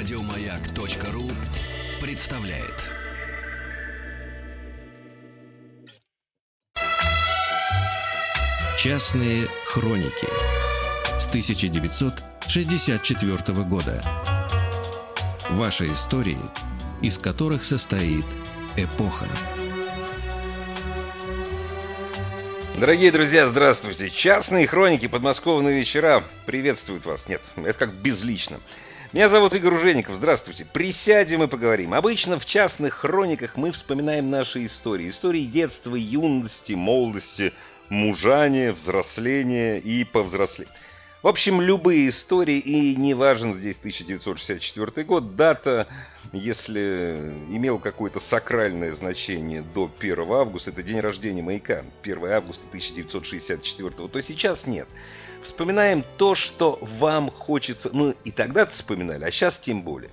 Радиомаяк.ру представляет. Частные хроники с 1964 года. Ваши истории, из которых состоит эпоха. Дорогие друзья, здравствуйте. Частные хроники подмосковные вечера приветствуют вас. Нет, это как безлично. Меня зовут Игорь Ужеников. Здравствуйте. Присядем и поговорим. Обычно в частных хрониках мы вспоминаем наши истории. Истории детства, юности, молодости, мужания, взросления и повзросления. В общем, любые истории, и не важен здесь 1964 год, дата, если имел какое-то сакральное значение до 1 августа, это день рождения маяка, 1 августа 1964, то сейчас нет. Вспоминаем то, что вам хочется, ну и тогда вспоминали, а сейчас тем более.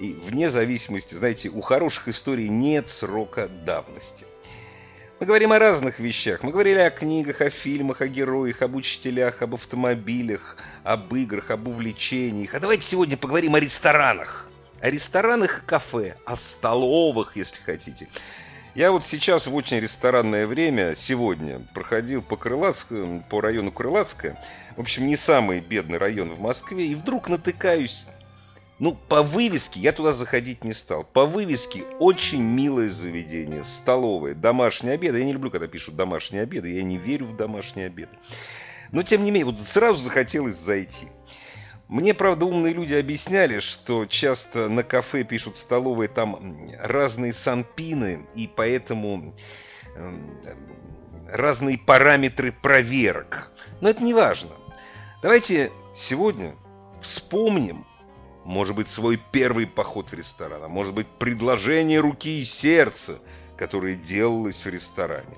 И вне зависимости, знаете, у хороших историй нет срока давности. Мы говорим о разных вещах. Мы говорили о книгах, о фильмах, о героях, об учителях, об автомобилях, об играх, об увлечениях. А давайте сегодня поговорим о ресторанах. О ресторанах и кафе, о столовых, если хотите. Я вот сейчас в очень ресторанное время, сегодня, проходил по Крылатскому, по району Крылатская, в общем, не самый бедный район в Москве, и вдруг натыкаюсь ну, по вывеске я туда заходить не стал. По вывеске очень милое заведение, столовое, домашний обед. Я не люблю, когда пишут домашние обеды, я не верю в домашние обеды. Но, тем не менее, вот сразу захотелось зайти. Мне, правда, умные люди объясняли, что часто на кафе пишут столовые там разные санпины, и поэтому э, разные параметры проверок. Но это не важно. Давайте сегодня вспомним может быть, свой первый поход в ресторан, а может быть, предложение руки и сердца, которое делалось в ресторане.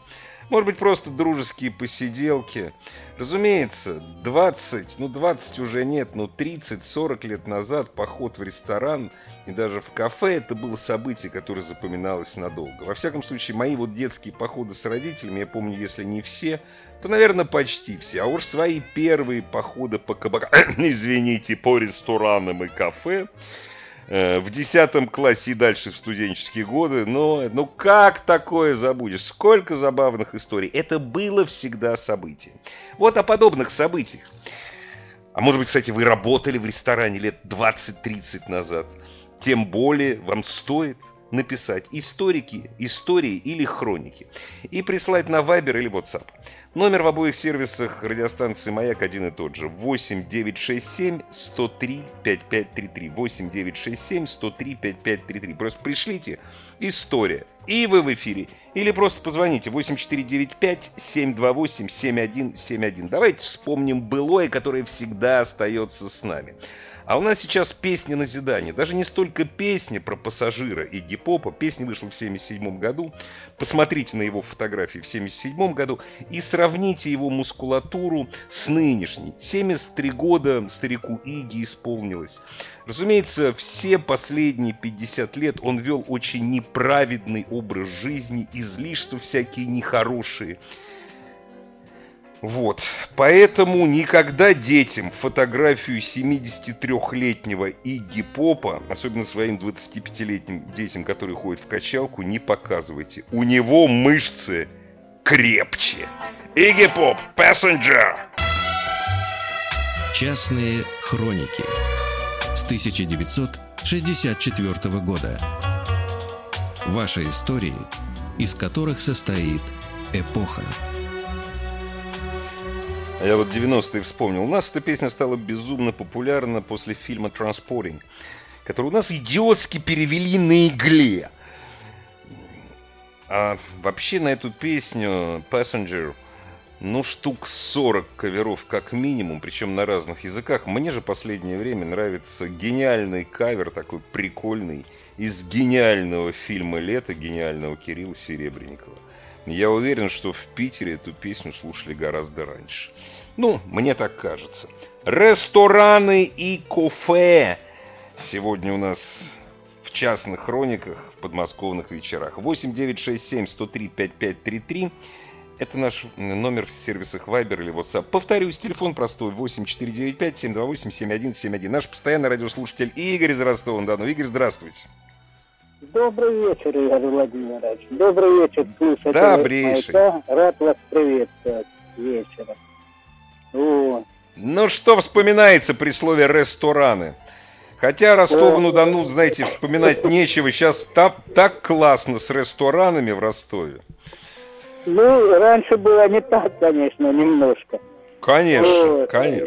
Может быть, просто дружеские посиделки. Разумеется, 20, ну 20 уже нет, но 30-40 лет назад поход в ресторан и даже в кафе это было событие, которое запоминалось надолго. Во всяком случае, мои вот детские походы с родителями, я помню, если не все, то, наверное, почти все. А уж свои первые походы по кабакам, извините, по ресторанам и кафе, в десятом классе и дальше в студенческие годы, но ну как такое забудешь? Сколько забавных историй. Это было всегда событие. Вот о подобных событиях. А может быть, кстати, вы работали в ресторане лет 20-30 назад. Тем более вам стоит написать историки, истории или хроники и прислать на Viber или WhatsApp. Номер в обоих сервисах радиостанции «Маяк» один и тот же. 8 967 103 5533. 8 967 103 5533. Просто пришлите «История». И вы в эфире. Или просто позвоните 8495 728 7171. Давайте вспомним былое, которое всегда остается с нами. А у нас сейчас песня назидания. Даже не столько песня про пассажира и гипопа. Песня вышла в 1977 году. Посмотрите на его фотографии в 1977 году и сравните его мускулатуру с нынешней. 73 года старику Иги исполнилось. Разумеется, все последние 50 лет он вел очень неправедный образ жизни, излишества всякие нехорошие. Вот. Поэтому никогда детям фотографию 73-летнего Игги Попа, особенно своим 25-летним детям, которые ходят в качалку, не показывайте. У него мышцы крепче. Игги Поп, Passenger! Частные хроники с 1964 года. Ваши истории, из которых состоит эпоха. А я вот 90-е вспомнил. У нас эта песня стала безумно популярна после фильма «Транспоринг», который у нас идиотски перевели на игле. А вообще на эту песню «Passenger» ну, штук 40 каверов как минимум, причем на разных языках. Мне же последнее время нравится гениальный кавер, такой прикольный, из гениального фильма «Лето» гениального Кирилла Серебренникова. Я уверен, что в Питере эту песню слушали гораздо раньше. Ну, мне так кажется. Рестораны и кафе сегодня у нас в частных хрониках в подмосковных вечерах. 8 9 6 7 103 5533 Это наш номер в сервисах Viber или WhatsApp. Повторюсь, телефон простой 8495-728-7171. Наш постоянный радиослушатель Игорь из Ростова-на-Дону. Игорь, здравствуйте. Добрый вечер, Игорь Владимирович. Добрый вечер, слушатели. Добрейший. Маяка. Рад вас приветствовать вечером. Вот. Ну, что вспоминается при слове «рестораны»? Хотя Ростову-на-Дону, знаете, вспоминать нечего. Сейчас так, так классно с ресторанами в Ростове. Ну, раньше было не так, конечно, немножко. Конечно, вот. конечно.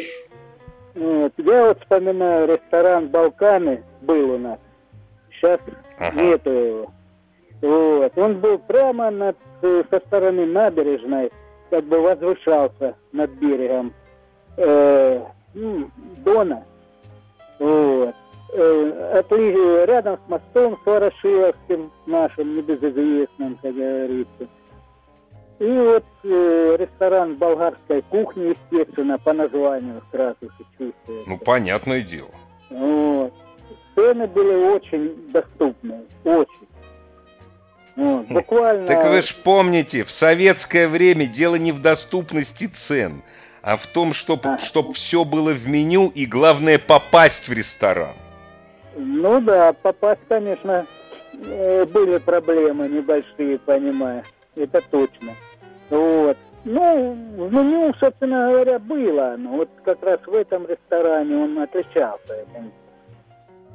Вот. Я вот вспоминаю ресторан «Балканы» был у нас. Сейчас ага. нету. Вот. Он был прямо над, со стороны набережной, как бы возвышался над берегом э, ну, Дона. Вот. Э, отли, рядом с мостом с Ворошиловским, нашим небезызвестным, как говорится. И вот э, ресторан болгарской кухни, естественно, по названию сразу же чувствуется. Ну, понятное дело. Вот. Цены были очень доступные, очень. Вот, хм. буквально... Так вы же помните, в советское время дело не в доступности цен, а в том, чтобы а. чтоб все было в меню и, главное, попасть в ресторан. Ну да, попасть, конечно, э, были проблемы небольшие, понимаешь, это точно. Вот. Ну, в меню, собственно говоря, было, но вот как раз в этом ресторане он отличался этим.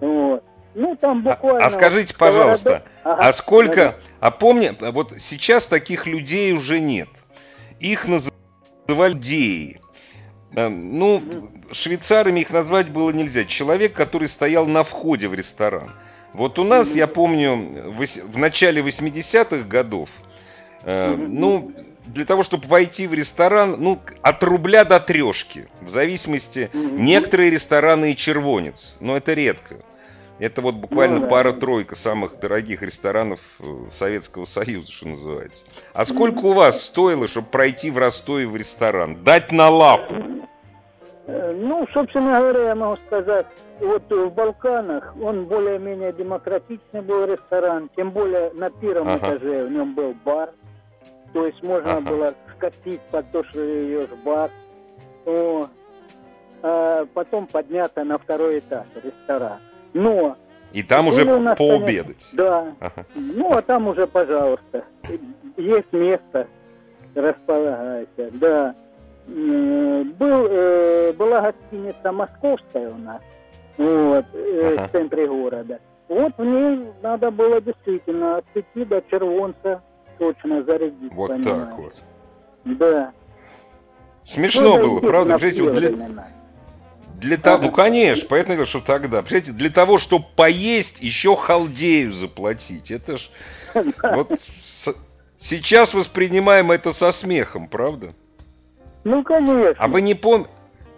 Вот. Ну, там буквально... А, а скажите, пожалуйста, ага. а сколько... А помни, вот сейчас таких людей уже нет. Их называли деи. Эм, ну, швейцарами их назвать было нельзя. Человек, который стоял на входе в ресторан. Вот у нас, я помню, в начале 80-х годов, э, ну, для того, чтобы войти в ресторан, ну, от рубля до трешки. В зависимости, некоторые рестораны и червонец, но это редко. Это вот буквально ну, пара-тройка самых дорогих ресторанов э, Советского Союза, что называется. А сколько у вас стоило, чтобы пройти в Ростове в ресторан? Дать на лапу? Э, ну, собственно говоря, я могу сказать, вот в Балканах он более-менее демократичный был ресторан, тем более на первом ага. этаже в нем был бар, то есть можно ага. было скатить под то, что ее бар, о, а потом подняться на второй этаж ресторан. Но... И там уже пообедать. Конечно, да. Ага. Ну, а там уже, пожалуйста, есть место, располагайся, да. Был, э, была гостиница московская у нас, вот, э, ага. в центре города. Вот в ней надо было действительно от пяти до червонца точно зарядить. Вот понимаешь. так вот. Да. Смешно ну, было, правда? Знаете, вот для, для того, ну конечно, поэтому что тогда, представляете, для того, чтобы поесть, еще халдею заплатить. Это ж вот сейчас воспринимаем это со смехом, правда? Ну конечно. А вы не пом...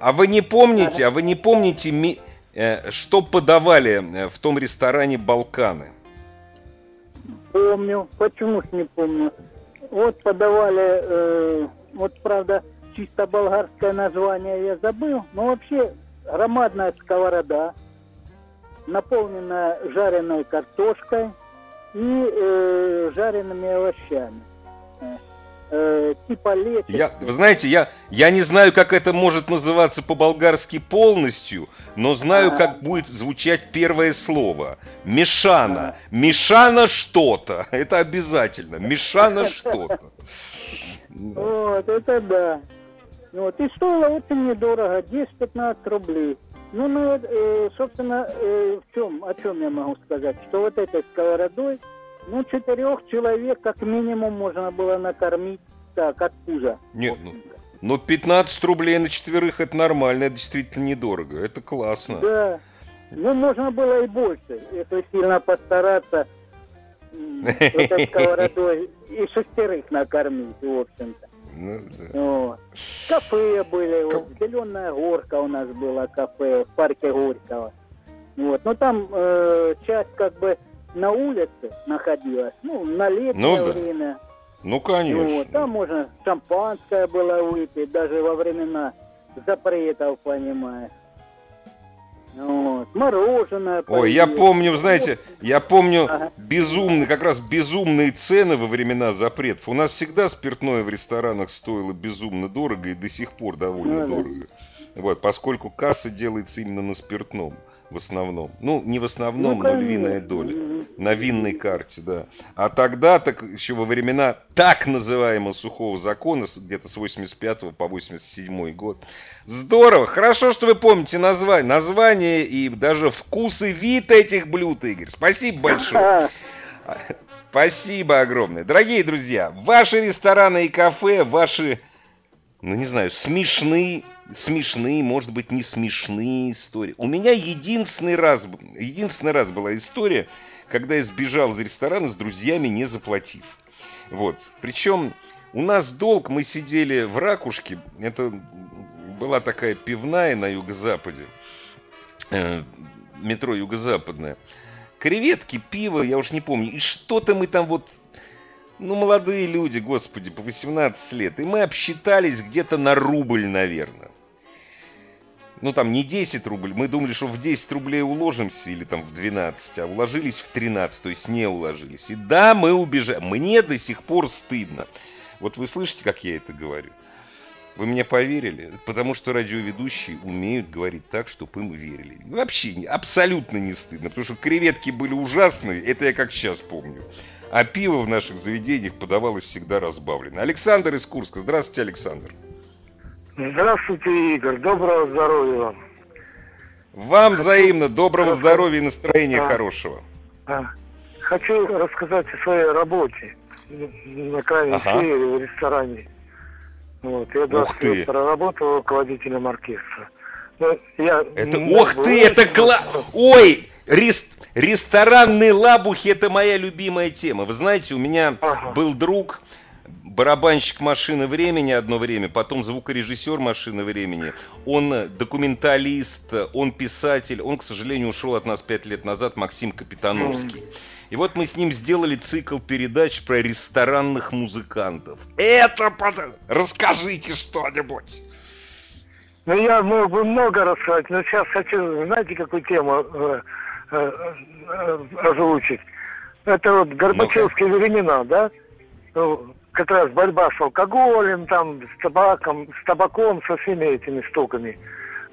а вы не помните, а вы не помните, э, что подавали э, в том ресторане Балканы? Помню. Почему ж не помню? Вот подавали, э, вот правда, чисто болгарское название я забыл, но вообще громадная сковорода, наполненная жареной картошкой и э, жареными овощами. Э, типа лечи. Я, вы знаете, я, я не знаю, как это может называться по-болгарски полностью, но знаю, ага. как будет звучать первое слово. Мешана. Ага. Мешана что-то. Это обязательно. Мешана что-то. Вот, это да. Вот, и стоило очень недорого, 10-15 рублей. Ну, ну, э, собственно, э, в чем, о чем я могу сказать? Что вот этой сковородой, ну, четырех человек как минимум можно было накормить так, от пуза. Нет, ну, ну, 15 рублей на четверых это нормально, это действительно недорого, это классно. Да, ну, можно было и больше, если сильно постараться, этой сковородой и шестерых накормить, в общем-то. Ну, да. вот. Кафе были, вот, Зеленая горка у нас была кафе в парке Горького. Вот. Но там э, часть как бы на улице находилась, ну, на летнее ну, да. время. Ну, конечно. Ну, там можно шампанское было выпить, даже во времена запретов, понимаешь. Вот. Мороженое. Ой, я помню, знаете, я помню ага. безумные, как раз безумные цены во времена запретов. У нас всегда спиртное в ресторанах стоило безумно дорого и до сих пор довольно ну, дорого. Вот, поскольку касса делается именно на спиртном в основном. Ну, не в основном, ну, но львиная доля. На винной карте, да. А тогда, так еще во времена так называемого сухого закона, где-то с 85 по 87 год. Здорово! Хорошо, что вы помните название, название и даже вкус и вид этих блюд, Игорь. Спасибо большое. Спасибо огромное. Дорогие друзья, ваши рестораны и кафе, ваши ну не знаю, смешные, смешные, может быть, не смешные истории. У меня единственный раз, единственный раз была история, когда я сбежал из ресторана с друзьями, не заплатив. Вот. Причем у нас долг, мы сидели в ракушке, это была такая пивная на юго-западе, э, метро юго-западное. Креветки, пиво, я уж не помню, и что-то мы там вот ну, молодые люди, господи, по 18 лет. И мы обсчитались где-то на рубль, наверное. Ну, там не 10 рублей. Мы думали, что в 10 рублей уложимся, или там в 12, а уложились в 13, то есть не уложились. И да, мы убежали. Мне до сих пор стыдно. Вот вы слышите, как я это говорю? Вы мне поверили? Потому что радиоведущие умеют говорить так, чтобы им верили. Вообще абсолютно не стыдно, потому что креветки были ужасные, это я как сейчас помню а пиво в наших заведениях подавалось всегда разбавлено. Александр из Курска. Здравствуйте, Александр. Здравствуйте, Игорь. Доброго здоровья вам. Вам Хочу... взаимно доброго Хочу... здоровья и настроения а, хорошего. А. Хочу рассказать о своей работе на крайней ага. в ресторане. Вот, я 20 лет проработал руководителем оркестра. Ну, я это, ох ты, это класс! Ой, рест Ресторанные лабухи – это моя любимая тема. Вы знаете, у меня ага. был друг, барабанщик «Машины времени» одно время, потом звукорежиссер «Машины времени». Он документалист, он писатель. Он, к сожалению, ушел от нас пять лет назад, Максим Капитановский. И вот мы с ним сделали цикл передач про ресторанных музыкантов. Это... Расскажите что-нибудь. Ну, я мог бы много рассказать, но сейчас хочу, знаете, какую тему э, Э, э, озвучить. Это вот Горбачевские ну времена, да? Ну, как раз борьба с алкоголем, там, с табаком, с табаком, со всеми этими штуками.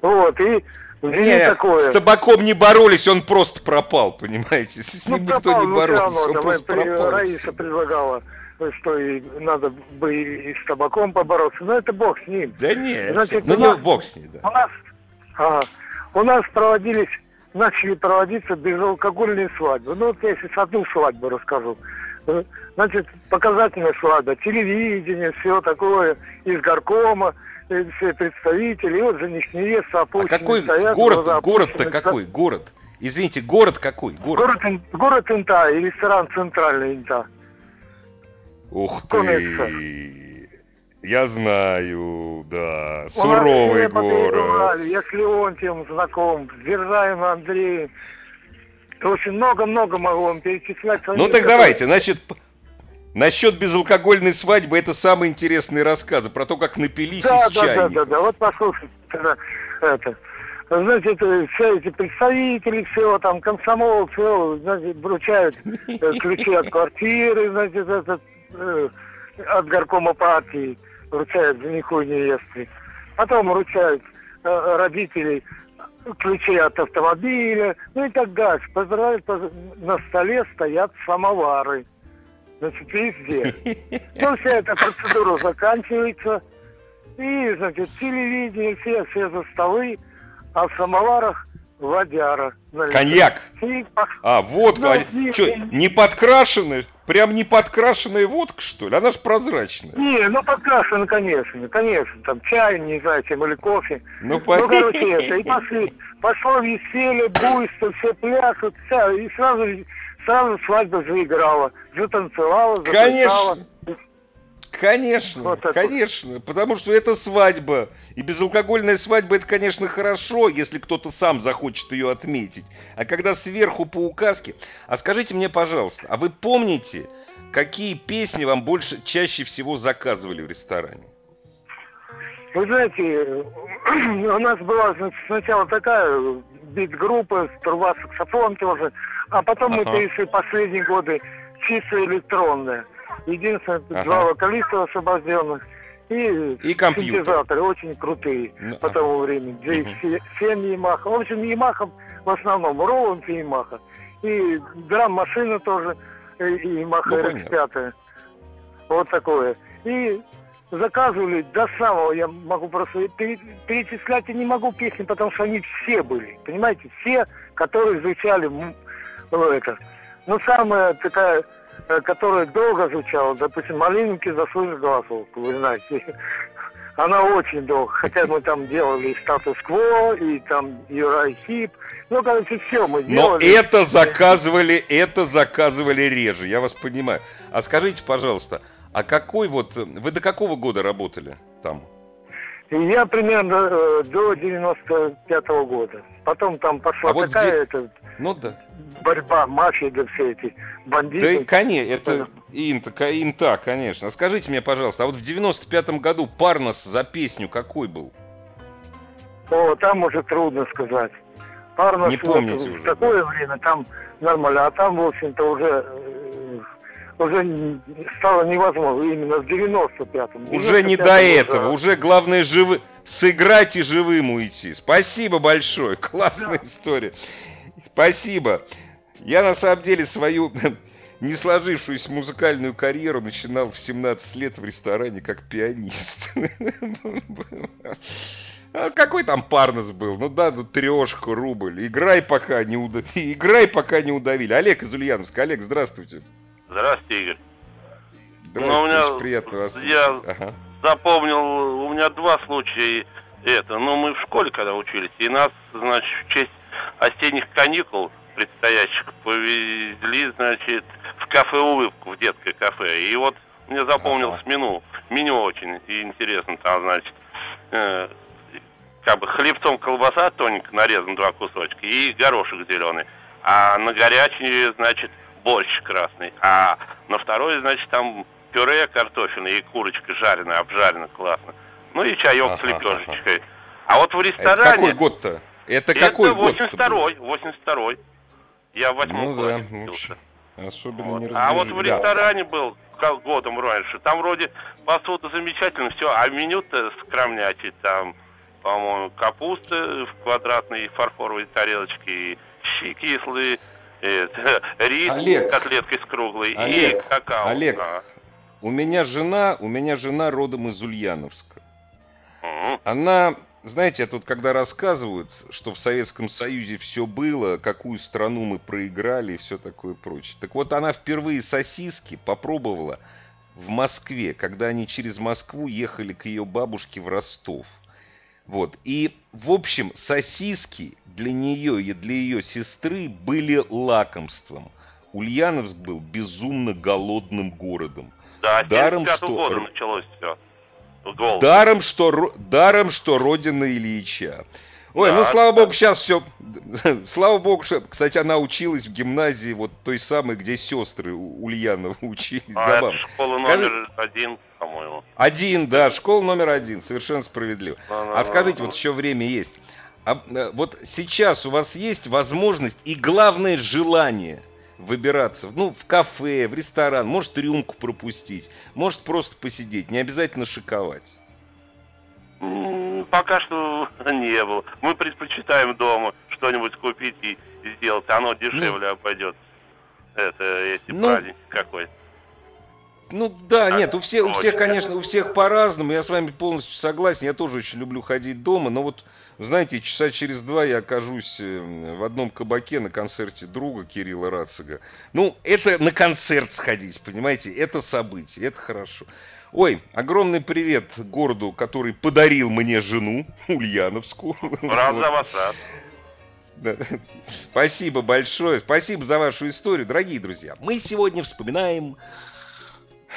Вот, и не, такое. С табаком не боролись, он просто пропал, понимаете? С ну, ним пропал, никто не боролся, равно, он просто при, пропал. Раиса предлагала, что и надо бы и с табаком побороться, но это бог с ним. Да нет, Значит, ну не бог с ним, да. У нас, а, у нас проводились начали проводиться безалкогольные свадьбы. Ну вот я сейчас одну свадьбу расскажу. Значит, показательная свадьба, телевидение, все такое, из горкома, все представители, и вот жених невеста опущены. А какой стоят, город, город-то какой, город? Извините, город какой? Город, город, город Инта и ресторан Центральный Инта. Ух ты! Конеца. Я знаю, да. Суровый город. Я с Леонтием знаком, с Держаем Андреем. Очень много-много могу вам перечислять. Ну так давайте, значит, насчет безалкогольной свадьбы это самые интересные рассказы про то, как напились да, из да, чайника. Да, да, да, вот послушайте, это, знаете, это, все эти представители, все там, комсомол, все, знаете, вручают э, ключи от квартиры, значит, этот, э, от горкома партии вручают жениху и невесте. Потом вручают э, родителей ключи от автомобиля, ну и так дальше. Поздравляют, на столе стоят самовары. Значит, везде. Ну, вся эта процедура заканчивается. И, значит, телевидение, все, все за столы, а в самоварах водяра. Коньяк. И, а, водка. Ну, а, что, не подкрашенный? Прям не подкрашенная водка, что ли? Она же прозрачная. Не, ну подкрашена, конечно, конечно. Там чай, не знаю, чем, или кофе. Ну, по... ну короче, это. И пошли. Пошло веселье, буйство, все пляшут, вся, и сразу, сразу свадьба заиграла. Затанцевала, затанцевала. Конечно. Конечно, вот конечно, потому что это свадьба. И безалкогольная свадьба это, конечно, хорошо, если кто-то сам захочет ее отметить. А когда сверху по указке... А скажите мне, пожалуйста, а вы помните, какие песни вам больше, чаще всего заказывали в ресторане? Вы знаете, у нас была значит, сначала такая бит-группа, труба, саксофон тоже. А потом ага. мы перешли последние годы чисто электронное. Единственное, ага. два вокалиста освобожденных и, и синтезаторы очень крутые ну, по тому времени. J7 Yamaha. В общем, Yamaha в основном, Roland и Yamaha. И драм-машина тоже, и Yamaha ну, RX5. Вот такое. И заказывали до самого, я могу просто перечислять и не могу песни, потому что они все были, понимаете, все, которые звучали, ну, это. Ну, самая такая, которая долго звучала, допустим, «Малинки заслужил голосов», вы знаете. Она очень долго, хотя мы там делали статус-кво, и там Юрай Хип, ну, короче, все мы делали. Но это заказывали, это заказывали реже, я вас понимаю. А скажите, пожалуйста, а какой вот... Вы до какого года работали там? Я примерно э, до 95-го года. Потом там пошла а такая вот это, ну, да. борьба, мафия, да все эти бандиты. Да, и, конечно, это инта, инта, конечно. Скажите мне, пожалуйста, а вот в 95-м году Парнос за песню какой был? О, там уже трудно сказать. Парнос Не помните вот, уже, в такое время там нормально, а там, в общем-то, уже э, уже стало невозможно, именно в 95-м. Уже не до этого, уже главное живы... сыграть и живым уйти. Спасибо большое, классная да. история. Спасибо. Я на самом деле свою не сложившуюся музыкальную карьеру начинал в 17 лет в ресторане как пианист. А какой там парнос был? Ну да, ну трешку, рубль. Играй пока не удавили. Играй пока не удавили. Олег из Ульяновска. Олег, здравствуйте. Здравствуйте, Игорь. Здравствуйте, ну, у меня, приятно вас. Я ага. запомнил, у меня два случая это. Ну, мы в школе, когда учились, и нас, значит, в честь осенних каникул предстоящих повезли, значит, в кафе «Улыбку», в детское кафе. И вот мне запомнилось ага. меню. Меню очень интересно. Там, значит, э, как бы хлебцом колбаса тоненько нарезан два кусочка и горошек зеленый. А на горячий, значит, борщ красный. А на второй, значит, там пюре картофельное и курочка жареная, обжарена классно. Ну и чаек ага, с лепешечкой. Ага. А вот в ресторане... Это какой год-то? Это какой это 82-й, 82-й. Я в восьмом ну, классе да, учился. Особенно вот. не А вот в ресторане да. был годом раньше. Там вроде посуда замечательно, все, а меню-то скромнячий. Там, по-моему, капуста в квадратной фарфоровой тарелочке, и щи кислые, это, рис Олег, котлеткой с круглой Олег, и какао. Олег, а. у меня жена, у меня жена родом из Ульяновска. Угу. Она, знаете, я тут когда рассказывают, что в Советском Союзе все было, какую страну мы проиграли и все такое прочее. Так вот, она впервые сосиски попробовала в Москве, когда они через Москву ехали к ее бабушке в Ростов. Вот. И, в общем, сосиски для нее и для ее сестры были лакомством. Ульяновск был безумно голодным городом. Да, даром, что... года началось все. Голод. Даром, что, даром, что родина Ильича. Ой, ну, да, ну слава богу, сейчас все. слава богу, что, кстати, она училась в гимназии вот той самой, где сестры Ульянова учились. А Забавно. это школа номер Скажи... один, по-моему. Один, да, школа номер один, совершенно справедливо. А, а скажите, вот еще время есть. А, э, вот сейчас у вас есть возможность и главное желание выбираться, ну, в кафе, в ресторан, может рюмку пропустить, может просто посидеть, не обязательно шиковать. Пока что не было. Мы предпочитаем дома что-нибудь купить и сделать, оно дешевле ну, обойдется. Это если ну, праздник какой-то. Ну да, нет, у всех, у всех, конечно, у всех по-разному. Я с вами полностью согласен. Я тоже очень люблю ходить дома, но вот знаете, часа через два я окажусь э, в одном кабаке на концерте друга Кирилла Рацига. Ну, это на концерт сходить, понимаете, это событие, это хорошо. Ой, огромный привет городу, который подарил мне жену, Ульяновску. Рад за вас, рад. Да. Спасибо большое, спасибо за вашу историю, дорогие друзья. Мы сегодня вспоминаем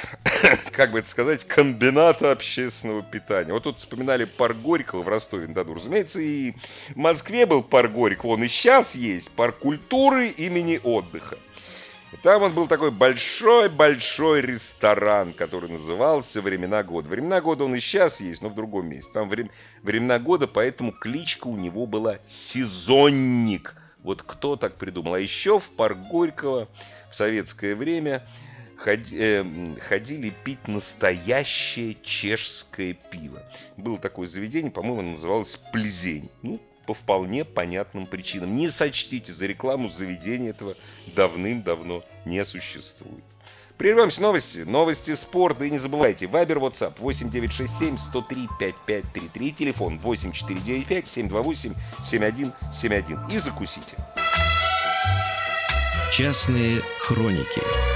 как бы это сказать, комбината общественного питания. Вот тут вспоминали парк Горького в Ростове-на-Дону. Разумеется, и в Москве был парк Горького, он и сейчас есть, парк культуры имени отдыха. И там он был такой большой-большой ресторан, который назывался «Времена года». «Времена года» он и сейчас есть, но в другом месте. Там время, «Времена года», поэтому кличка у него была «Сезонник». Вот кто так придумал. А еще в парк Горького в советское время ходили пить настоящее чешское пиво. Было такое заведение, по-моему, называлось «Плезень». Ну, по вполне понятным причинам. Не сочтите за рекламу заведения этого давным-давно не существует. Прервемся новости. Новости спорта. И не забывайте, Вайбер, WhatsApp 8967 103 5533. Телефон 8495 728 7171. И закусите. Частные хроники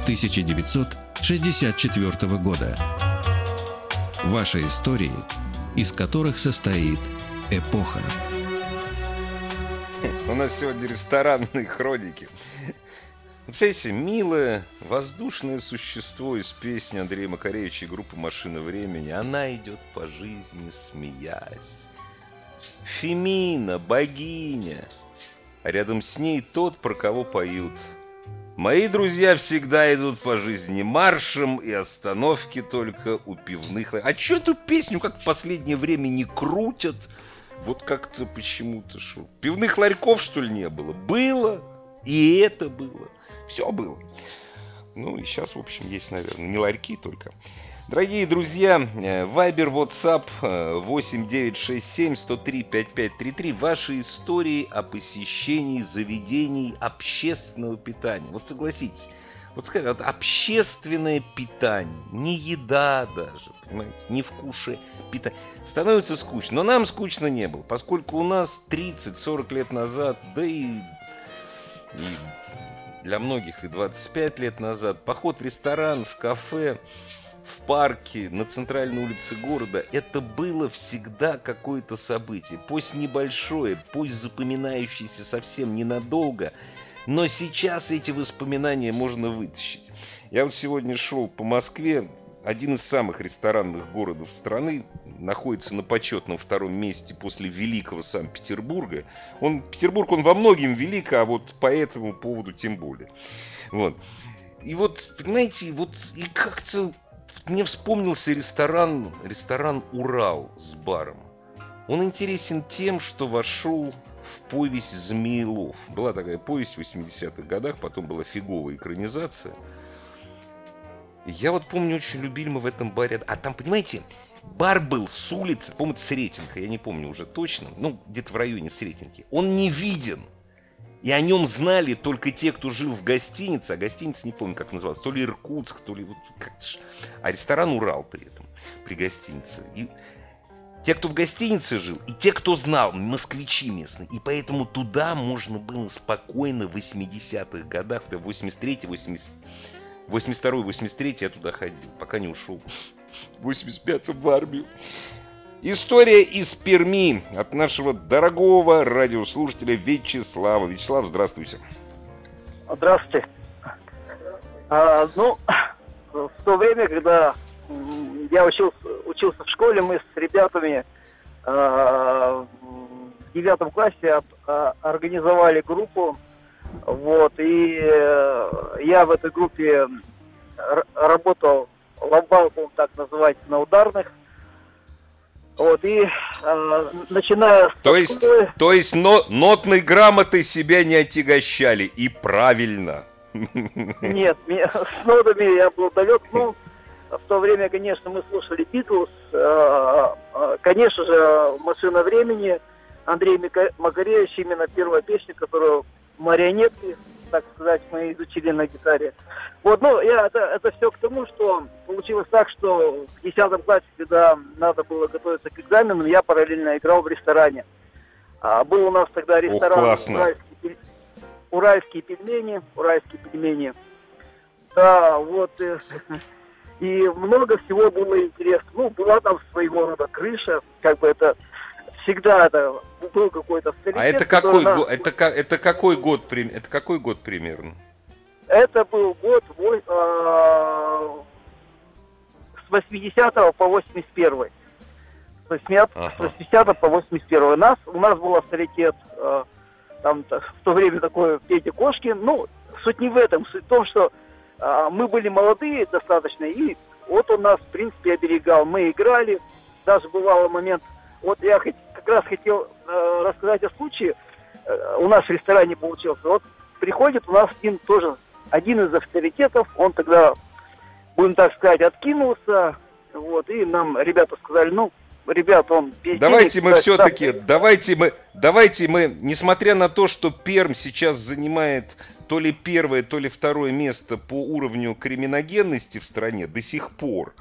с 1964 года. Ваши истории, из которых состоит эпоха. У нас сегодня ресторанные хроники. Представляете, милое, воздушное существо из песни Андрея Макаревича и группы «Машина времени», она идет по жизни, смеясь. Фемина, богиня, а рядом с ней тот, про кого поют. Мои друзья всегда идут по жизни маршем и остановки только у пивных. А что эту песню как в последнее время не крутят? Вот как-то почему-то что. Пивных ларьков, что ли, не было? Было. И это было. Все было. Ну и сейчас, в общем, есть, наверное, не ларьки только. Дорогие друзья, Вайбер, WhatsApp 8967 103 5533. Ваши истории о посещении заведений общественного питания. Вот согласитесь, вот скажите, вот общественное питание, не еда даже, понимаете, не вкусы питания становится скучно. Но нам скучно не было, поскольку у нас 30-40 лет назад, да и, и для многих и 25 лет назад, поход в ресторан, в кафе, парке, на центральной улице города, это было всегда какое-то событие. Пусть небольшое, пусть запоминающееся совсем ненадолго, но сейчас эти воспоминания можно вытащить. Я вот сегодня шел по Москве, один из самых ресторанных городов страны, находится на почетном втором месте после великого Санкт-Петербурга. Он, Петербург, он во многим велик, а вот по этому поводу тем более. Вот. И вот, понимаете, вот и как-то мне вспомнился ресторан, ресторан «Урал» с баром. Он интересен тем, что вошел в повесть «Змеелов». Была такая повесть в 80-х годах, потом была фиговая экранизация – я вот помню, очень любили мы в этом баре. А там, понимаете, бар был с улицы, по-моему, Сретенка, я не помню уже точно, ну, где-то в районе Сретенки. Он не виден. И о нем знали только те, кто жил в гостинице, а гостиница, не помню, как называлась, то ли Иркутск, то ли вот как А ресторан Урал при этом, при гостинице. И те, кто в гостинице жил, и те, кто знал, москвичи местные. И поэтому туда можно было спокойно в 80-х годах, в 83-80 82-83 я туда ходил, пока не ушел. В 85-м в армию. История из Перми от нашего дорогого радиослушателя Вячеслава. Вячеслав, здравствуйте. Здравствуйте. А, ну, в то время, когда я учился, учился в школе, мы с ребятами а, в девятом классе а, организовали группу вот, и э, я в этой группе работал ломбалком, так называть, на ударных. Вот, и э, начиная с... То есть, школы... то есть но, нотной грамотой себя не отягощали, и правильно. Нет, с нотами я был далек, ну, в то время, конечно, мы слушали Битлз, э, э, конечно же, «Машина времени», Андрей Макаревич, именно первая песня, которую марионетки, так сказать, мы изучили на гитаре. Вот, ну, я, это, это все к тому, что получилось так, что в 10 классе, когда надо было готовиться к экзаменам, я параллельно играл в ресторане. А, был у нас тогда ресторан О, уральские, уральские пельмени, уральские пельмени. Да, вот, и, и много всего было интересно. Ну, была там своего рода крыша, как бы это всегда это был какой-то авторитет. А это какой, нас... это, это какой год, это какой год примерно? Это был год э, с 80 по 81 с 80, ага. с 80 по 81 нас, у нас был авторитет э, там в то время такой Петя Кошкин, ну, суть не в этом. Суть в том, что а, мы были молодые достаточно, и вот он нас, в принципе, оберегал. Мы играли, даже бывало момент, вот я как раз хотел э, рассказать о случае, э, у нас в ресторане получился. Вот приходит у нас один тоже, один из авторитетов, он тогда, будем так сказать, откинулся, вот, и нам ребята сказали, ну, ребят, он без Давайте денег, мы все-таки, давайте мы, давайте мы, несмотря на то, что Перм сейчас занимает то ли первое, то ли второе место по уровню криминогенности в стране до сих пор.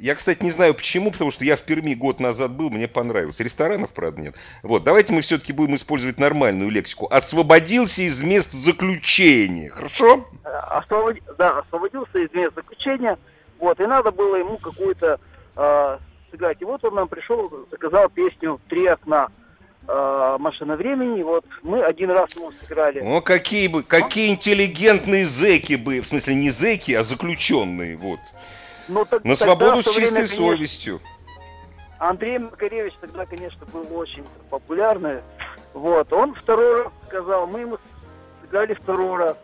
Я, кстати, не знаю почему, потому что я в Перми год назад был, мне понравилось. Ресторанов, правда, нет. Вот, давайте мы все-таки будем использовать нормальную лексику. Освободился из мест заключения, хорошо? Освобод... Да, освободился из мест заключения. Вот, и надо было ему какую-то э, сыграть. И вот он нам пришел, заказал песню «Три окна» э, «Машина времени». Вот мы один раз ему сыграли. Ну, какие бы, какие интеллигентные зеки бы, в смысле не зеки, а заключенные, вот. Ну, так, На свободу с чистой время, совестью. Андрей Макаревич тогда, конечно, был очень популярный. Вот, он второй раз сказал, мы ему сыграли второй раз.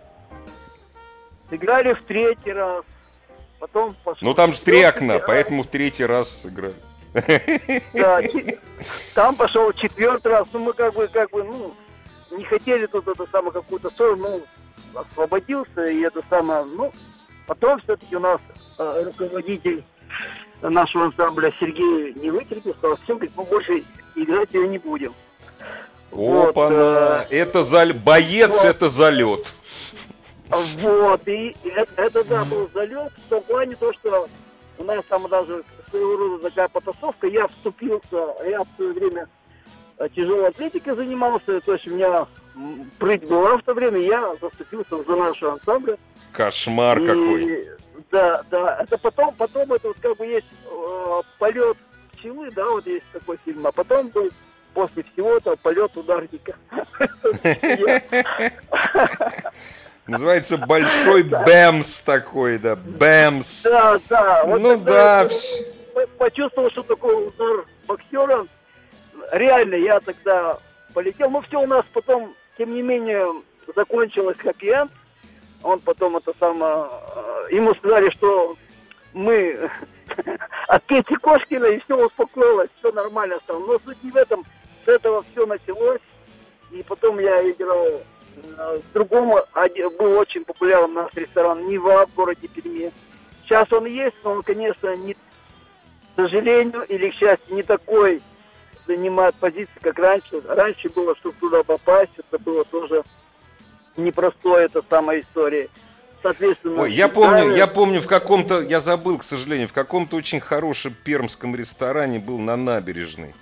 Сыграли в третий раз. Потом пошел... Ну там же три окна, поэтому в третий раз сыграли. Да, там пошел четвертый раз. Ну, мы как бы, как бы, ну, не хотели тут это самое какую-то ссору, ну, освободился, и это самое, ну, потом все-таки у нас руководитель нашего ансамбля Сергей не вытерпел, сказал, всем, говорит, мы больше играть ее не будем. Опа, вот, э, это за... боец, вот. это залет. Вот, и это, это да, был залет в том плане то, что у нас там даже своего рода такая потасовка. Я вступился, я в свое время э, тяжелой атлетикой занимался, то есть у меня прыть была в то время, я заступился за нашу ансамбль. Кошмар и, какой. Да, да, это потом, потом это вот как бы есть э, полет пчелы, да, вот есть такой фильм, а потом был после всего этого полет ударника. Называется большой бэмс такой, да, бэмс. Да, да. Вот ну да. Почувствовал, что такой удар боксера. Реально, я тогда полетел. Ну, все у нас потом, тем не менее, закончилось хэппи-энд. Он потом это самое... Э, ему сказали, что мы от Кети Кошкина, и все успокоилось, все нормально стало. Но суть не в этом. С этого все началось. И потом я играл в другом был очень популярен наш ресторан Нева в городе Перми. Сейчас он есть, но он, конечно, не, к сожалению или к счастью, не такой занимает позиции, как раньше. Раньше было, чтобы туда попасть, это было тоже непростое, это самая история. Соответственно, Ой, я помню, я помню в каком-то, я забыл, к сожалению, в каком-то очень хорошем пермском ресторане был на набережной.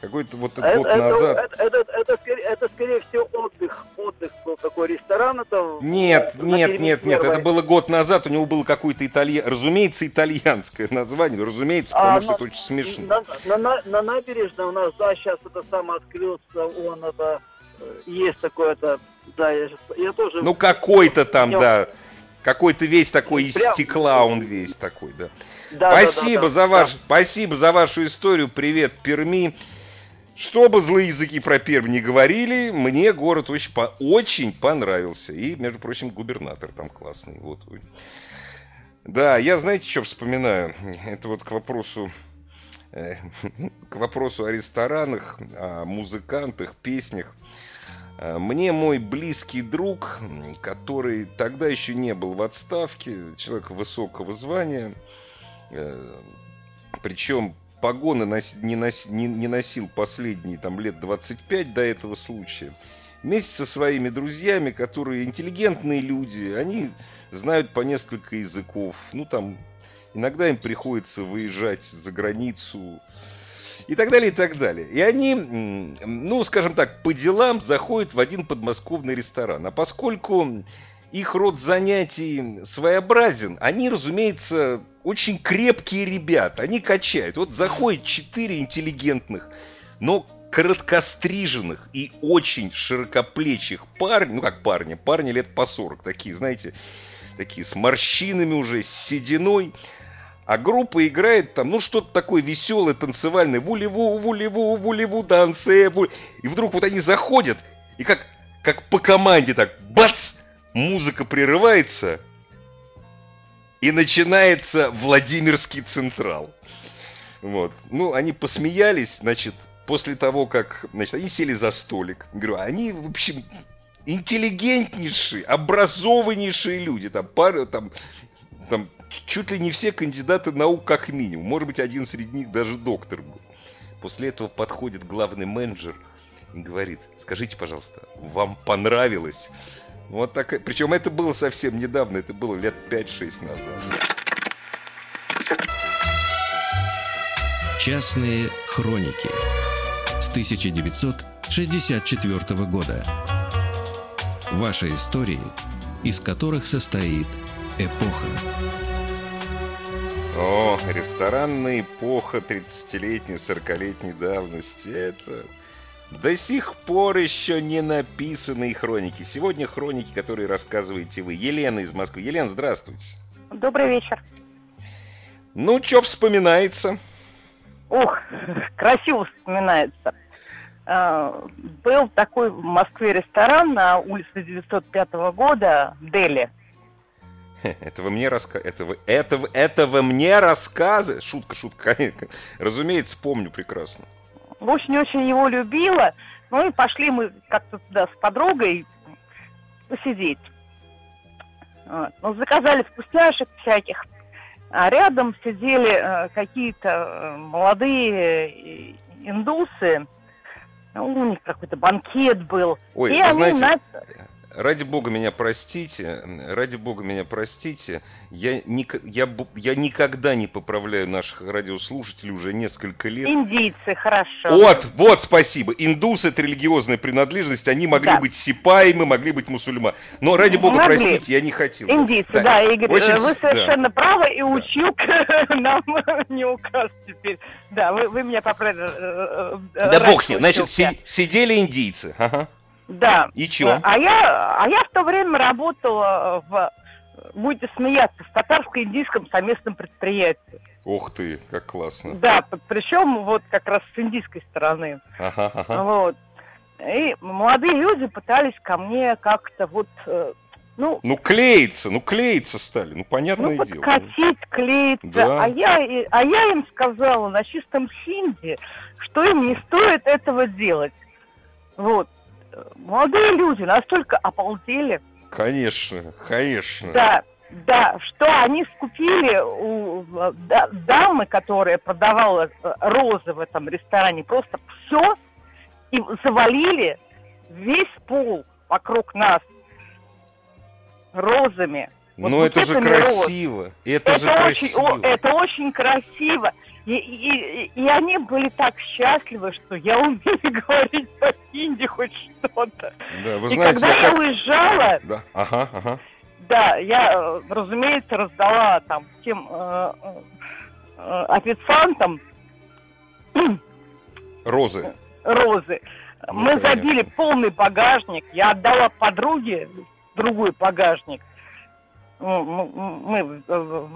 Какой-то вот это, год назад. Это, это, это, это, это, скорее всего, отдых. Отдых был такой ресторан. Это нет, нет, нет, нет. Это было год назад. У него было какое-то итальян... Разумеется, итальянское название. Разумеется, потому а, что на, это очень смешно. На, на, на, на набережной у нас, да, сейчас это самое открылся. Он это... Э, есть такое-то... Да, я, я тоже... Ну, какой-то там, да. Какой-то весь такой из Прям... стекла он весь такой, да. Да, спасибо, да, да, да, за ваш, да. спасибо за вашу историю. Привет, Перми. Что бы злые языки про Пермь не говорили, мне город очень, по очень понравился. И, между прочим, губернатор там классный. Вот. Да, я знаете, что вспоминаю? Это вот к вопросу э, к вопросу о ресторанах, о музыкантах, песнях. Э, мне мой близкий друг, который тогда еще не был в отставке, человек высокого звания, э, причем погоны нос, не, нос, не, не носил последние там лет 25 до этого случая. Вместе со своими друзьями, которые интеллигентные люди, они знают по несколько языков. Ну, там, иногда им приходится выезжать за границу и так далее, и так далее. И они, ну, скажем так, по делам заходят в один подмосковный ресторан. А поскольку их род занятий своеобразен, они, разумеется, очень крепкие ребята, они качают. Вот заходит четыре интеллигентных, но короткостриженных и очень широкоплечих парней, ну как парни, парни лет по 40, такие, знаете, такие с морщинами уже, с сединой, а группа играет там, ну, что-то такое веселое, танцевальное, вулеву, вулеву, вулеву, ву... и вдруг вот они заходят, и как, как по команде так, бац, музыка прерывается, и начинается Владимирский Централ. Вот. Ну, они посмеялись, значит, после того, как, значит, они сели за столик. Говорю, они, в общем, интеллигентнейшие, образованнейшие люди. Там пара, там, там чуть ли не все кандидаты наук как минимум. Может быть, один среди них даже доктор был. После этого подходит главный менеджер и говорит, скажите, пожалуйста, вам понравилось? Вот так, причем это было совсем недавно, это было лет 5-6 назад. Частные хроники с 1964 года. Ваши истории, из которых состоит эпоха. О, ресторанная эпоха 30-летней, 40-летней давности. Это до сих пор еще не написанные хроники. Сегодня хроники, которые рассказываете вы. Елена из Москвы. Елена, здравствуйте. Добрый вечер. Ну, что вспоминается? Ух, красиво вспоминается. А, был такой в Москве ресторан на улице 905 года, Дели. Это вы мне рассказываете. Это вы, это, это вы мне рассказываете. Шутка, шутка. Разумеется, помню прекрасно очень-очень его любила. Ну и пошли мы как-то туда с подругой посидеть. Вот. Ну, заказали вкусняшек всяких. А рядом сидели э, какие-то э, молодые э, индусы. Ну, у них какой-то банкет был. Ой, и они знаете, ради бога меня простите, ради бога меня простите, я, я, я никогда не поправляю наших радиослушателей уже несколько лет. Индийцы, хорошо. Вот, вот, спасибо. Индусы это религиозная принадлежность, они могли да. быть сипаемы, могли быть мусульмане. Но ради бога могли. простите, я не хотел. Индийцы, да, да Игорь, Очень... вы совершенно да. правы, и училка нам не указ теперь. Да, вы, вы меня поправили. Э, э, да бог с ним, значит, сидели индийцы, ага. Да. И чё? А я, а я в то время работала в, будете смеяться, в татарско-индийском совместном предприятии. Ух ты, как классно. Да, причем вот как раз с индийской стороны. Ага, ага. Вот. И молодые люди пытались ко мне как-то вот э, ну, ну клеиться, ну клеиться стали, ну понятное ну, дело. подкатить, клеиться. Да. А, я, а я им сказала на чистом хинди, что им не стоит этого делать. Вот молодые люди настолько обалдели. Конечно, конечно. Да, да, что они скупили у да, дамы, которая продавала э, розы в этом ресторане, просто все и завалили весь пол вокруг нас розами. Вот ну это же красиво. Роз. Это, это же очень, красиво. О, это очень красиво. И, и, и они были так счастливы, что я умею говорить по-хинди хоть что-то. Да, вы и знаете, когда я, как... уезжала, да. ага, ага. да, я, разумеется, раздала там тем э, э, официантам розы. Розы. Ну, Мы конечно. забили полный багажник. Я отдала подруге другой багажник. Мы э,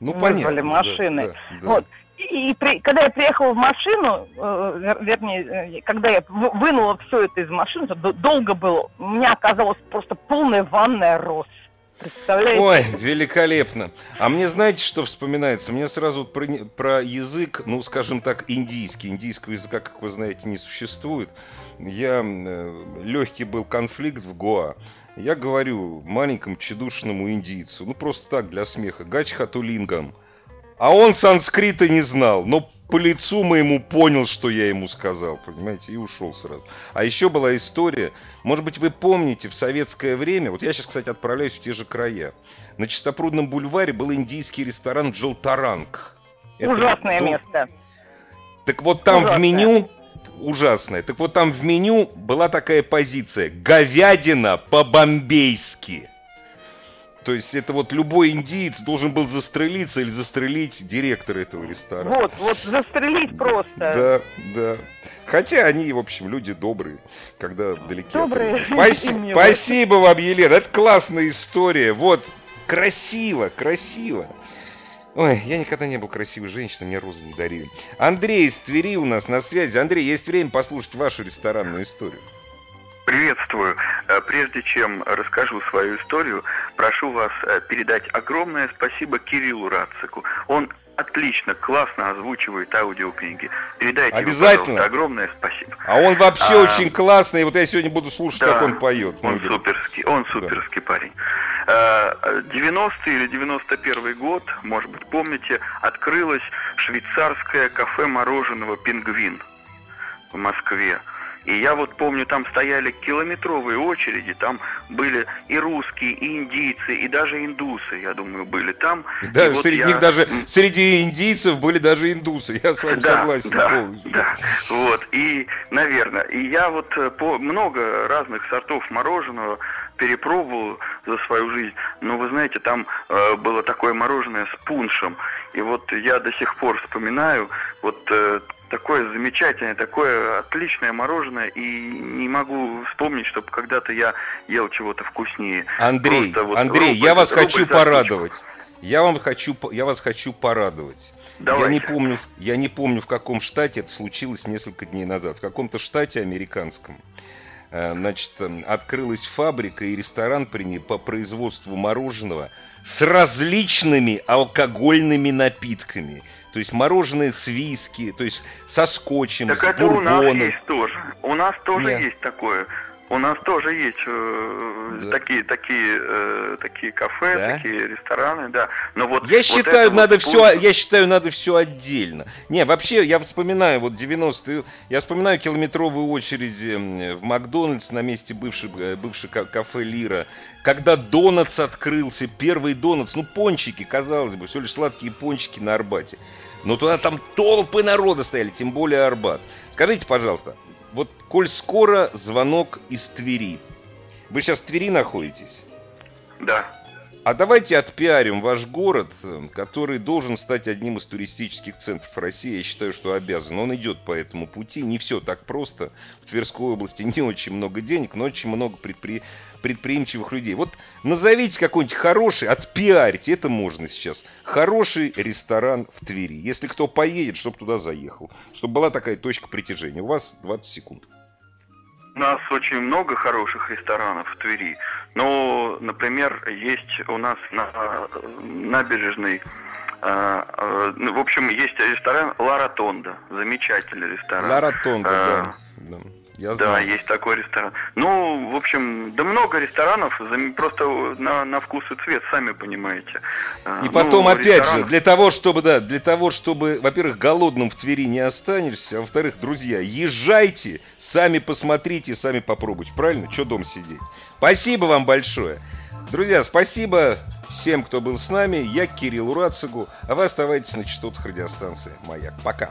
ну, вызвали понятно, машины. Да, да, да. Вот. И, и при, когда я приехала в машину, э, вернее, э, когда я вынула все это из машины, долго было, у меня оказалась просто полная ванная роз. Представляете? Ой, великолепно. А мне знаете, что вспоминается? Мне сразу про, про язык, ну, скажем так, индийский. Индийского языка, как вы знаете, не существует. Я э, легкий был конфликт в Гоа. Я говорю маленькому чедушному индийцу, ну просто так, для смеха, Гачхатулингам. А он санскрита не знал, но по лицу моему понял, что я ему сказал, понимаете, и ушел сразу. А еще была история, может быть, вы помните, в советское время, вот я сейчас, кстати, отправляюсь в те же края, на Чистопрудном бульваре был индийский ресторан Джолтаранг. Ужасное Это, место. Так вот там Ужасное. в меню ужасное. Так вот там в меню была такая позиция «говядина по-бомбейски». То есть это вот любой индиец должен был застрелиться или застрелить директора этого ресторана. Вот, вот застрелить просто. Да, да. Хотя они, в общем, люди добрые, когда вдалеке. Добрые. Спасибо, спасибо вам, Елена. Это классная история. Вот, красиво, красиво. Ой, я никогда не был красивой женщиной, мне розы не дарили. Андрей из Твери у нас на связи. Андрей, есть время послушать вашу ресторанную историю. Приветствую. Э, прежде чем расскажу свою историю, прошу вас э, передать огромное спасибо Кириллу Рацику. Он отлично, классно озвучивает аудиокниги. Передайте Обязательно. ему, огромное спасибо. А он вообще А, очень классный. Вот я сегодня буду слушать, да, как он поет. Он говорит, суперский, он суперский парень. Э, 90-й или 91 год, может быть, помните, открылось швейцарское кафе мороженого «Пингвин» в Москве. И я вот помню, там стояли километровые очереди, там были и русские, и индийцы, и даже индусы, я думаю, были там. Да, И вот среди я- них даже, среди индийцев были даже индусы. Я с вами да, согласен да, полностью. да. Вот, и, наверное, и я вот э, по много разных сортов мороженого перепробовал за свою жизнь. Но вы знаете, там э, было такое мороженое с пуншем. И вот я до сих пор вспоминаю вот э, такое замечательное, такое отличное мороженое, и не могу вспомнить, чтобы когда-то я ел чего-то вкуснее. Андрей, Просто вот Андрей, рубль- я вас рубль хочу порадовать. Я вам хочу, я вас хочу порадовать. Я Давайте. не помню, я не помню, в каком штате это случилось несколько дней назад. В каком-то штате американском. э, Значит, открылась фабрика и ресторан при ней по производству мороженого с различными алкогольными напитками. То есть мороженое с виски, то есть со скотчем, Так это у нас бурбоном. есть тоже. У нас тоже Нет. есть такое. У нас тоже есть э, Да. такие такие э, такие кафе, Да? такие рестораны, да. Но вот Я вот считаю, вот надо пункт- все, я считаю, надо все отдельно. Не, вообще, я вспоминаю вот 90-е, я вспоминаю километровые очереди м, в Макдональдс на месте бывшей, э, бывшей ка- кафе Лира. Когда Донатс открылся, первый Донатс, ну пончики, казалось бы, все лишь сладкие пончики на Арбате. Но туда там толпы народа стояли, тем более Арбат. Скажите, пожалуйста, вот коль скоро звонок из Твери, вы сейчас в Твери находитесь? Да. А давайте отпиарим ваш город, который должен стать одним из туристических центров России. Я считаю, что обязан. Он идет по этому пути. Не все так просто. В Тверской области не очень много денег, но очень много предпри- предприимчивых людей. Вот назовите какой-нибудь хороший, отпиарьте, это можно сейчас. Хороший ресторан в Твери. Если кто поедет, чтобы туда заехал. Чтобы была такая точка притяжения. У вас 20 секунд. У нас очень много хороших ресторанов в Твери. Но, например, есть у нас на э, набережной э, э, в общем, есть ресторан Ла Ротонда. Замечательный ресторан. Ла Ротонда, А, да. Да. Я Да, знаю. есть такой ресторан. Ну, в общем, да много ресторанов, просто на, на вкус и цвет, сами понимаете. А, И ну, потом, опять же, ресторанов- для того, чтобы, да, для того, чтобы, во-первых, голодным в Твери не останешься, а во-вторых, друзья, езжайте, сами посмотрите, сами попробуйте. Правильно? Че дом сидеть? Спасибо вам большое. Друзья, спасибо всем, кто был с нами. Я Кирилл Урацигу, а вы оставайтесь на частотах радиостанции «Маяк». Пока.